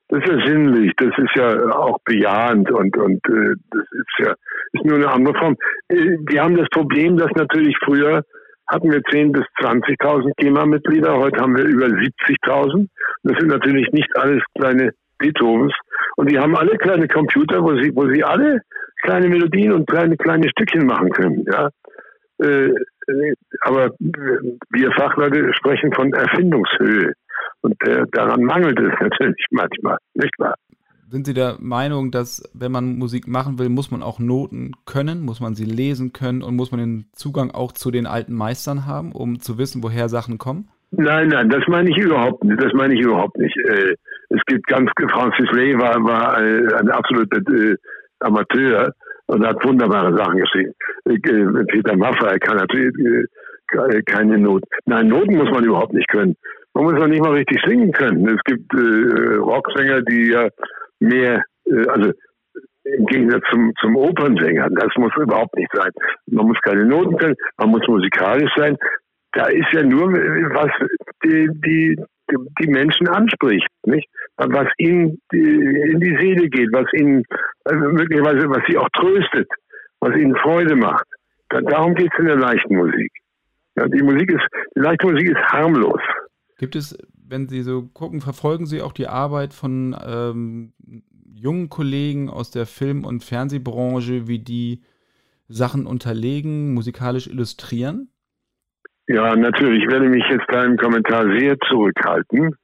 das ist ja sinnlich, das ist ja auch bejahend und, und äh, das ist ja, ist nur eine andere Form. Äh, wir haben das Problem, dass natürlich früher hatten wir 10.000 bis 20.000 GEMA-Mitglieder, heute haben wir über 70.000. Das sind natürlich nicht alles kleine Beethovens. Und die haben alle kleine Computer, wo sie, wo sie alle kleine Melodien und kleine, kleine Stückchen machen können. Ja. Äh, aber wir Fachleute sprechen von Erfindungshöhe. Und äh, daran mangelt es natürlich manchmal, nicht wahr? Sind Sie der Meinung, dass wenn man Musik machen will, muss man auch Noten können, muss man sie lesen können und muss man den Zugang auch zu den alten Meistern haben, um zu wissen, woher Sachen kommen? Nein, nein, das meine ich überhaupt nicht. Das meine ich überhaupt nicht. Äh, es gibt ganz, Francis Lee war, war ein absoluter äh, Amateur und hat wunderbare Sachen geschrieben. Äh, Peter Maffay kann natürlich äh, keine Noten. Nein, Noten muss man überhaupt nicht können. Man muss noch nicht mal richtig singen können. Es gibt äh, Rocksänger, die ja mehr, äh, also im Gegensatz zum, zum Opernsänger, das muss überhaupt nicht sein. Man muss keine Noten können, man muss musikalisch sein. Da ist ja nur, was die, die, die Menschen anspricht, nicht? Was ihnen in die Seele geht, was ihnen also möglicherweise, was sie auch tröstet, was ihnen Freude macht. darum geht es in der leichten Musik. Die Musik ist, die leichte Musik ist harmlos. Gibt es, wenn Sie so gucken, verfolgen Sie auch die Arbeit von ähm, jungen Kollegen aus der Film- und Fernsehbranche, wie die Sachen unterlegen, musikalisch illustrieren? Ja, natürlich. Ich werde mich jetzt da im Kommentar sehr zurückhalten,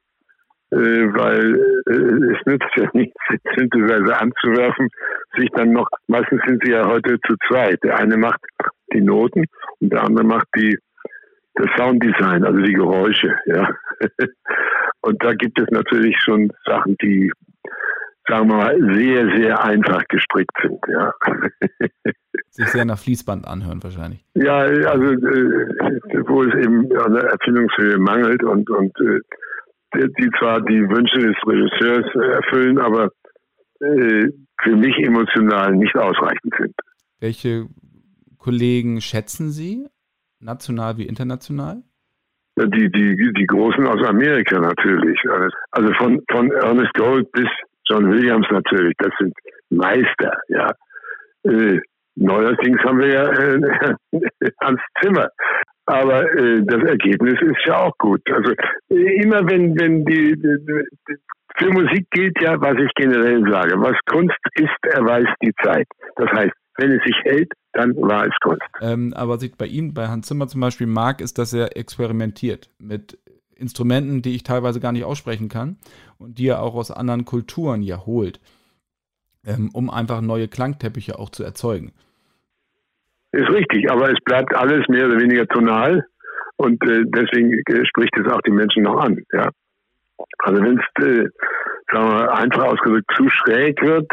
äh, weil äh, es nützt ja nichts, Synthesizer anzuwerfen, sich dann noch, meistens sind sie ja heute zu zweit. Der eine macht die Noten und der andere macht die das Sounddesign, also die Geräusche, ja. und da gibt es natürlich schon Sachen, die sagen wir mal, sehr, sehr einfach gestrickt sind. Ja. Sich sehr nach Fließband anhören wahrscheinlich. Ja, also äh, wo es eben an der Erfindungshöhe mangelt und, und äh, die zwar die Wünsche des Regisseurs erfüllen, aber äh, für mich emotional nicht ausreichend sind. Welche Kollegen schätzen Sie, national wie international? Die, die, die Großen aus Amerika natürlich. Also von, von Ernest Gold bis John Williams natürlich, das sind Meister, ja. Äh, neuerdings haben wir ja äh, Hans Zimmer. Aber äh, das Ergebnis ist ja auch gut. Also äh, immer wenn, wenn die, für Musik gilt ja, was ich generell sage. Was Kunst ist, erweist die Zeit. Das heißt, wenn es sich hält, dann war es Kunst. Ähm, aber was ich bei Ihnen, bei Hans Zimmer zum Beispiel mag, ist, dass er experimentiert mit Instrumenten, die ich teilweise gar nicht aussprechen kann und die er auch aus anderen Kulturen ja holt, ähm, um einfach neue Klangteppiche auch zu erzeugen. Ist richtig, aber es bleibt alles mehr oder weniger tonal und äh, deswegen äh, spricht es auch die Menschen noch an. Ja? Also wenn es, äh, sagen wir einfach ausgedrückt, zu schräg wird,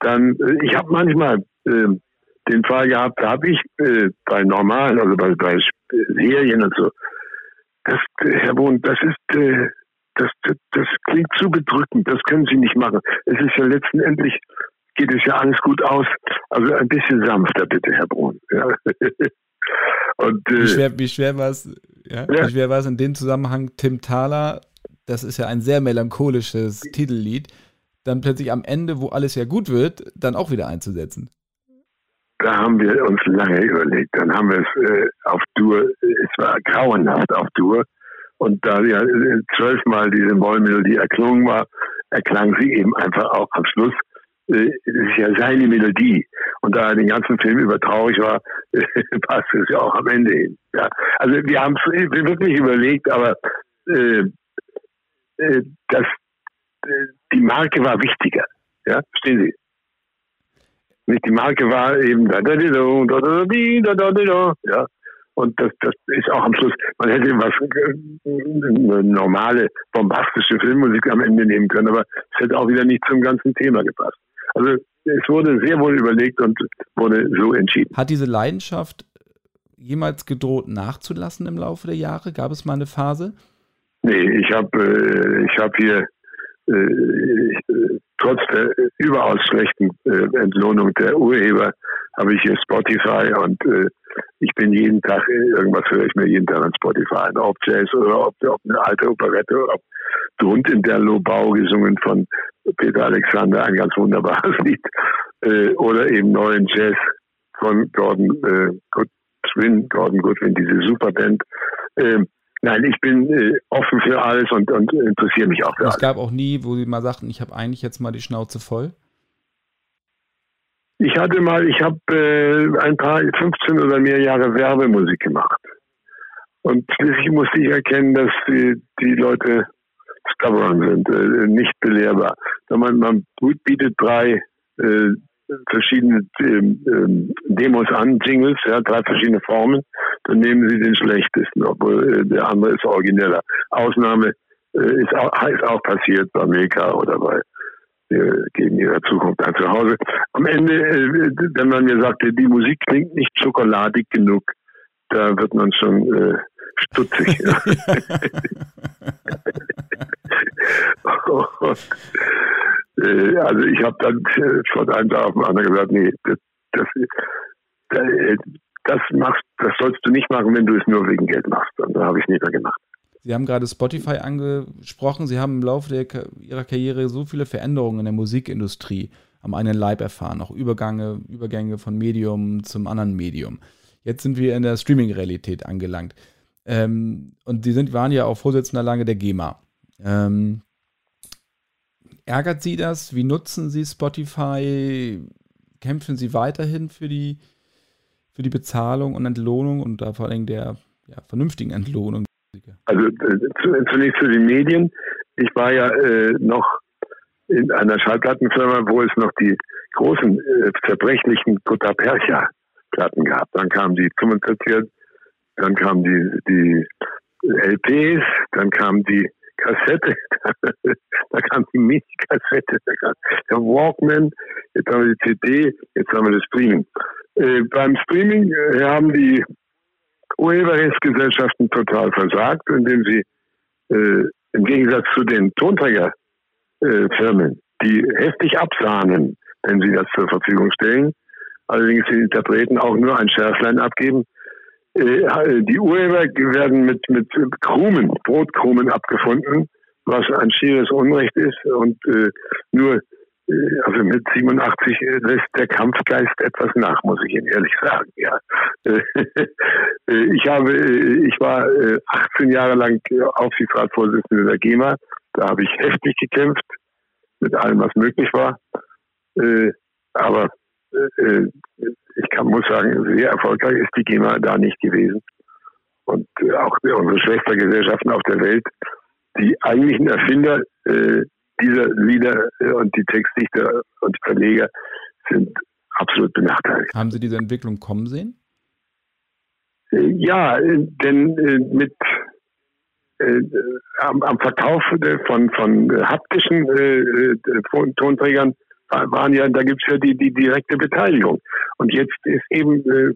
dann, äh, ich habe manchmal äh, den Fall gehabt, da habe ich äh, bei normalen, also bei, bei Serien und so. Das, Herr Bohn, das ist, äh, das, das, das klingt zu bedrückend. Das können Sie nicht machen. Es ist ja letztendlich geht es ja alles gut aus. Also ein bisschen sanfter bitte, Herr Brun. Ja. Und, äh, wie schwer, wie schwer war es, ja? ja. Wie schwer war es in dem Zusammenhang, Tim Thaler, das ist ja ein sehr melancholisches Titellied, dann plötzlich am Ende, wo alles ja gut wird, dann auch wieder einzusetzen? Da haben wir uns lange überlegt. Dann haben wir es äh, auf Tour, es war grauenhaft auf Tour. Und da ja äh, zwölfmal diese Mollmelodie erklungen war, erklang sie eben einfach auch am Schluss äh, es ist ja seine Melodie. Und da er den ganzen Film über traurig war, passt es ja auch am Ende hin. Ja. Also wir haben es wirklich überlegt, aber äh, äh, das, äh, die Marke war wichtiger. Ja, verstehen Sie? Nicht die Marke war eben da da da da da da da ja. Und das, das ist auch am Schluss, man hätte was eine normale, bombastische Filmmusik am Ende nehmen können, aber es hätte auch wieder nicht zum ganzen Thema gepasst. Also es wurde sehr wohl überlegt und wurde so entschieden. Hat diese Leidenschaft jemals gedroht nachzulassen im Laufe der Jahre? Gab es mal eine Phase? Nee, ich habe äh, ich hab hier äh, äh, trotz der überaus schlechten äh, Entlohnung der Urheber habe ich hier Spotify und äh, ich bin jeden Tag, irgendwas höre ich mir jeden Tag an Spotify an, ob Jazz oder ob, ob eine alte Operette oder ob Grund in der Lobau gesungen von Peter Alexander, ein ganz wunderbares Lied, äh, oder eben neuen Jazz von Gordon äh, Goodwin, Gordon Goodwin, diese Superband. Äh, nein, ich bin äh, offen für alles und, und interessiere mich auch für alles. Es gab auch nie, wo Sie mal sagten, ich habe eigentlich jetzt mal die Schnauze voll? Ich hatte mal, ich habe äh, ein paar 15 oder mehr Jahre Werbemusik gemacht. Und schließlich musste ich erkennen, dass die, die Leute stubborn sind, äh, nicht belehrbar. Man, man bietet drei äh, verschiedene äh, Demos an, Jingles, ja, drei verschiedene Formen, dann nehmen sie den schlechtesten, obwohl äh, der andere ist origineller. Ausnahme äh, ist, auch, ist auch passiert bei Meka oder bei äh, gegen ihre Zukunft ein Zuhause. Am Ende, äh, wenn man mir sagte, die Musik klingt nicht schokoladig genug, da wird man schon äh, stutzig. Äh, also ich habe dann äh, von einem Tag auf den anderen gesagt, nee, das, das, äh, das, machst, das sollst du nicht machen, wenn du es nur wegen Geld machst. Und da habe ich nicht mehr gemacht. Sie haben gerade Spotify angesprochen. Sie haben im Laufe der, Ihrer Karriere so viele Veränderungen in der Musikindustrie am einen Leib erfahren, auch Übergänge, Übergänge von Medium zum anderen Medium. Jetzt sind wir in der Streaming-Realität angelangt. Ähm, und Sie sind, waren ja auch Vorsitzender lange der GEMA. Ähm, ärgert Sie das? Wie nutzen Sie Spotify? Kämpfen Sie weiterhin für die, für die Bezahlung und Entlohnung und da vor allem der ja, vernünftigen Entlohnung? Also zunächst zu den Medien. Ich war ja äh, noch in einer Schallplattenfirma, wo es noch die großen äh, zerbrechlichen Kota Percha Platten gab. Dann kamen die 45 dann kamen die, die LPs, dann kam die Kassette, da kam die Mini-Kassette, da kam der Walkman, jetzt haben wir die CD, jetzt haben wir das Streaming. Äh, beim Streaming äh, haben die Urheberrechtsgesellschaften total versagt, indem sie äh, im Gegensatz zu den Tonträgerfirmen, die heftig absahnen, wenn sie das zur Verfügung stellen, allerdings den Interpreten auch nur ein Schärflein abgeben, die Urheber werden mit, mit Krumen, Brotkrumen abgefunden, was ein schieres Unrecht ist und äh, nur äh, also mit 87 lässt der Kampfgeist etwas nach, muss ich Ihnen ehrlich sagen. Ja, ich habe, ich war 18 Jahre lang Aufsichtsratsvorsitzender der GEMA. Da habe ich heftig gekämpft mit allem, was möglich war. Aber ich kann, muss sagen, sehr erfolgreich ist die GEMA da nicht gewesen. Und äh, auch unsere Schwestergesellschaften auf der Welt, die eigentlichen Erfinder äh, dieser Lieder äh, und die Textdichter und Verleger sind absolut benachteiligt. Haben Sie diese Entwicklung kommen sehen? Äh, ja, äh, denn äh, mit am, am, Verkauf von, von haptischen Tonträgern waren ja, da gibt's ja die, die direkte Beteiligung. Und jetzt ist eben, äh,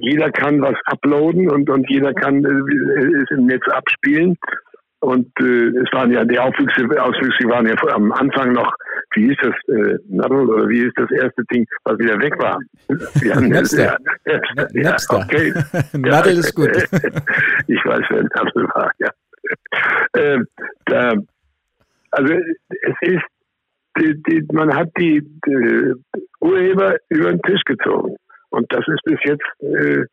jeder kann was uploaden und, und jeder kann äh, es im Netz abspielen. Und äh, es waren ja, die Auswüchse, Auswüchse waren ja am Anfang noch, wie ist das, äh, oder wie ist das erste Ding, was wieder weg war? Ja, Napster. Ja, ja, Napster. Okay. Nadel ist gut. ich weiß, wer Nadel war, ja. Äh, da, also es ist, die, die, man hat die, die, Urheber über den Tisch gezogen. Und das ist bis jetzt äh,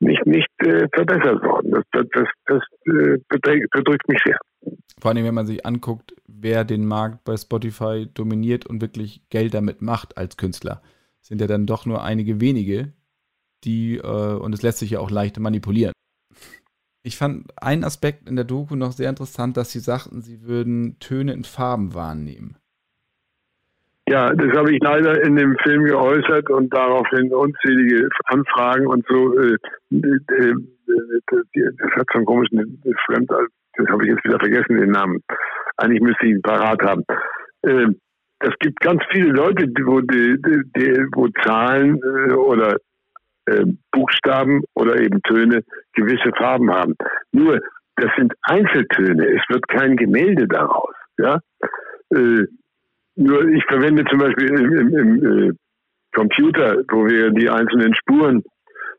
nicht, nicht äh, verbessert worden. Das, das, das, das äh, bedrückt mich sehr. Vor allem, wenn man sich anguckt, wer den Markt bei Spotify dominiert und wirklich Geld damit macht als Künstler, sind ja dann doch nur einige wenige, die, äh, und es lässt sich ja auch leicht manipulieren. Ich fand einen Aspekt in der Doku noch sehr interessant, dass sie sagten, sie würden Töne in Farben wahrnehmen. Ja, das habe ich leider in dem Film geäußert und daraufhin unzählige Anfragen und so. Äh, äh, das hat so einen komischen Fremd, das habe ich jetzt wieder vergessen, den Namen. Eigentlich müsste ich ihn parat haben. Äh, es gibt ganz viele Leute, wo, die, die, wo Zahlen oder Buchstaben oder eben Töne gewisse Farben haben. Nur, das sind Einzeltöne. Es wird kein Gemälde daraus. Ja? Nur ich verwende zum Beispiel im, im, im äh, Computer, wo wir die einzelnen Spuren,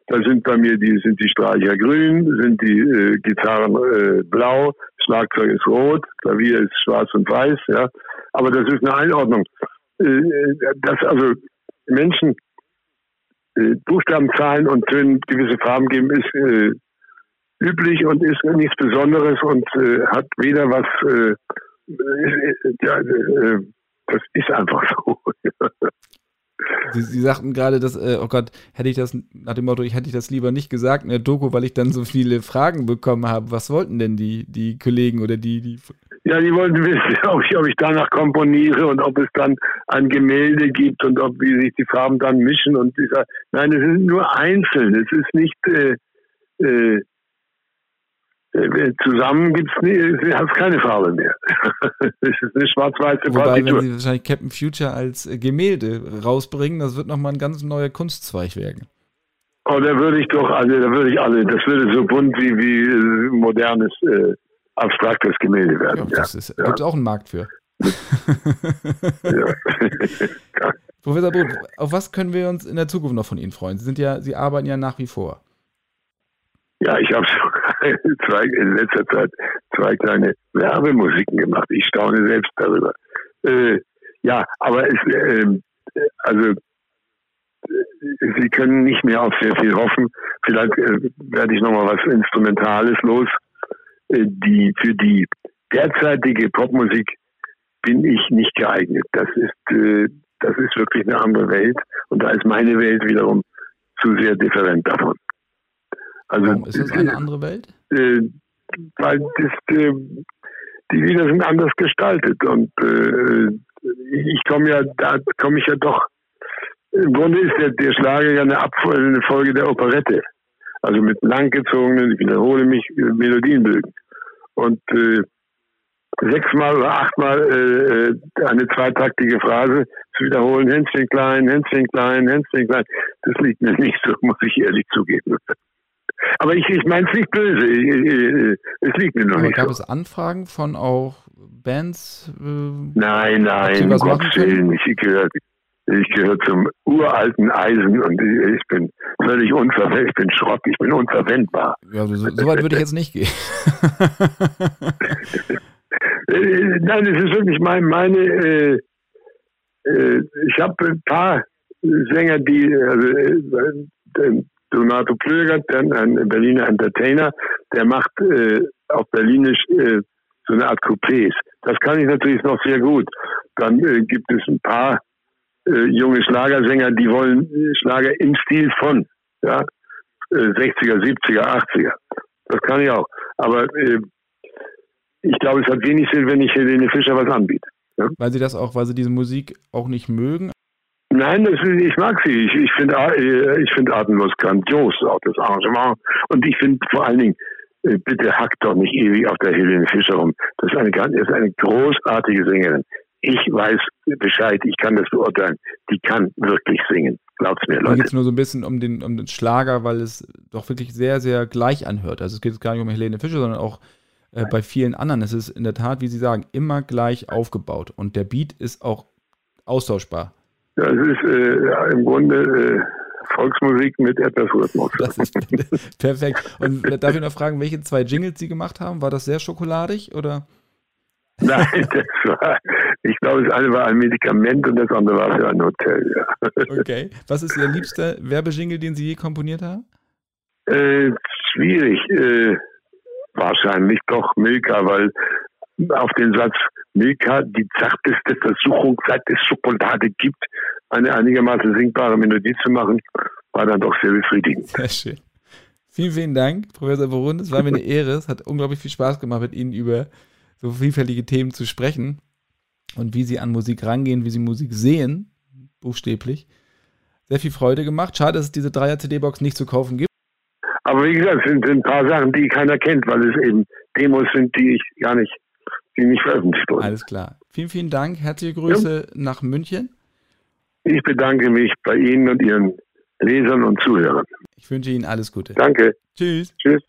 da sind bei mir die sind die Streicher grün, sind die äh, Gitarren äh, blau, Schlagzeug ist rot, Klavier ist schwarz und weiß, ja. Aber das ist eine Einordnung. Äh, äh dass also Menschen äh, Buchstaben, Zahlen und Tönen gewisse Farben geben, ist äh, üblich und ist nichts Besonderes und hat weder was ja, das ist einfach so. Sie, Sie, sagten gerade, dass, äh, oh Gott, hätte ich das, nach dem Motto, ich hätte ich das lieber nicht gesagt in der Doku, weil ich dann so viele Fragen bekommen habe. Was wollten denn die, die Kollegen oder die, die. Ja, die wollten wissen, ob ich, ob ich danach komponiere und ob es dann ein Gemälde gibt und ob wie sich die Farben dann mischen und dieser. Nein, es sind nur einzeln. Es ist nicht äh, äh, zusammen gibt's nie, hat es keine Farbe mehr. es ist eine schwarz-weiße Wobei, Partitur. wenn sie wahrscheinlich Captain Future als äh, Gemälde rausbringen, das wird nochmal ein ganz neuer Kunstzweig werden. Oh, da würde ich doch alle, da würde ich alle, das würde so bunt wie, wie äh, modernes, äh, abstraktes Gemälde werden. Ja, das ja. gibt es auch einen Markt für. Professor Both, auf was können wir uns in der Zukunft noch von Ihnen freuen? Sie sind ja, Sie arbeiten ja nach wie vor. Ja, ich habe zwei, in letzter Zeit zwei kleine Werbemusiken gemacht. Ich staune selbst darüber. Äh, ja, aber es, äh, also Sie können nicht mehr auf sehr viel hoffen. Vielleicht äh, werde ich nochmal was Instrumentales los. Äh, die, für die derzeitige Popmusik bin ich nicht geeignet. Das ist, äh, das ist wirklich eine andere Welt. Und da ist meine Welt wiederum zu sehr different davon. Also, Warum ist das eine andere Welt? Äh, weil das, äh, die Lieder sind anders gestaltet und äh, ich komme ja, da komme ich ja doch. Im Grunde ist der, der Schlager ja eine, Abfolge, eine Folge der Operette. Also mit langgezogenen, ich wiederhole mich, Melodienbögen. Und äh, sechsmal oder achtmal äh, äh, eine zweitaktige Phrase zu wiederholen, Hänschen klein, Hänschen klein, Hänschen klein, das liegt mir nicht so, muss ich ehrlich zugeben. Aber ich, ich meine es nicht böse. Es liegt mir noch Aber nicht. Gab so. es Anfragen von auch Bands? Äh, nein, nein, um Gottes Willen. Ich gehöre, ich gehöre zum uralten Eisen und ich bin völlig unverwendbar. Ich bin Schrott, ich bin unverwendbar. Ja, so, so weit würde ich jetzt nicht gehen. Äh, nein, es ist wirklich mein, meine. Äh, äh, ich habe ein paar Sänger, die. Also, äh, Donato Plögert, ein Berliner Entertainer, der macht äh, auf Berlinisch äh, so eine Art Coupés. Das kann ich natürlich noch sehr gut. Dann äh, gibt es ein paar äh, junge Schlagersänger, die wollen äh, Schlager im Stil von ja, äh, 60er, 70er, 80er. Das kann ich auch. Aber äh, ich glaube, es hat wenig Sinn, wenn ich Helene Fischer was anbiete. Ja? Weil sie das auch, weil sie diese Musik auch nicht mögen, Nein, das, ich mag sie. Ich, ich finde äh, ich find Atemlos grandios, auch das Arrangement. Und ich finde vor allen Dingen, äh, bitte hackt doch nicht ewig auf der Helene Fischer rum. Das ist eine, ist eine großartige Sängerin. ich weiß Bescheid, ich kann das beurteilen. Die kann wirklich singen. Glaubt's mir, Leute. Mir geht es nur so ein bisschen um den, um den Schlager, weil es doch wirklich sehr, sehr gleich anhört. Also es geht gar nicht um Helene Fischer, sondern auch äh, bei vielen anderen. Es ist in der Tat, wie Sie sagen, immer gleich aufgebaut. Und der Beat ist auch austauschbar. Ja, es ist äh, im Grunde äh, Volksmusik mit etwas Rhythmus. Das ist perfekt. Und darf ich noch fragen, welche zwei Jingles Sie gemacht haben? War das sehr schokoladig oder? Nein, das war, ich glaube, das eine war ein Medikament und das andere war für ein Hotel. Ja. Okay. Was ist Ihr liebster Werbejingle, den Sie je komponiert haben? Äh, schwierig. Äh, wahrscheinlich doch Milka, weil auf den Satz Milka die zarteste Versuchung, seit es Schokolade gibt, eine einigermaßen singbare Melodie zu machen, war dann doch sehr befriedigend. Sehr schön. Vielen, vielen Dank, Professor Borund. Es war mir eine Ehre. Es hat unglaublich viel Spaß gemacht, mit Ihnen über so vielfältige Themen zu sprechen und wie Sie an Musik rangehen, wie Sie Musik sehen, buchstäblich. Sehr viel Freude gemacht. Schade, dass es diese Dreier-CD-Box nicht zu kaufen gibt. Aber wie gesagt, es sind, ein paar Sachen, die keiner kennt, weil es eben Demos sind, die ich gar nicht, die nicht veröffentlicht wurden. Alles klar. Vielen, vielen Dank. Herzliche Grüße ja. nach München. Ich bedanke mich bei Ihnen und Ihren Lesern und Zuhörern. Ich wünsche Ihnen alles Gute. Danke. Tschüss. Tschüss.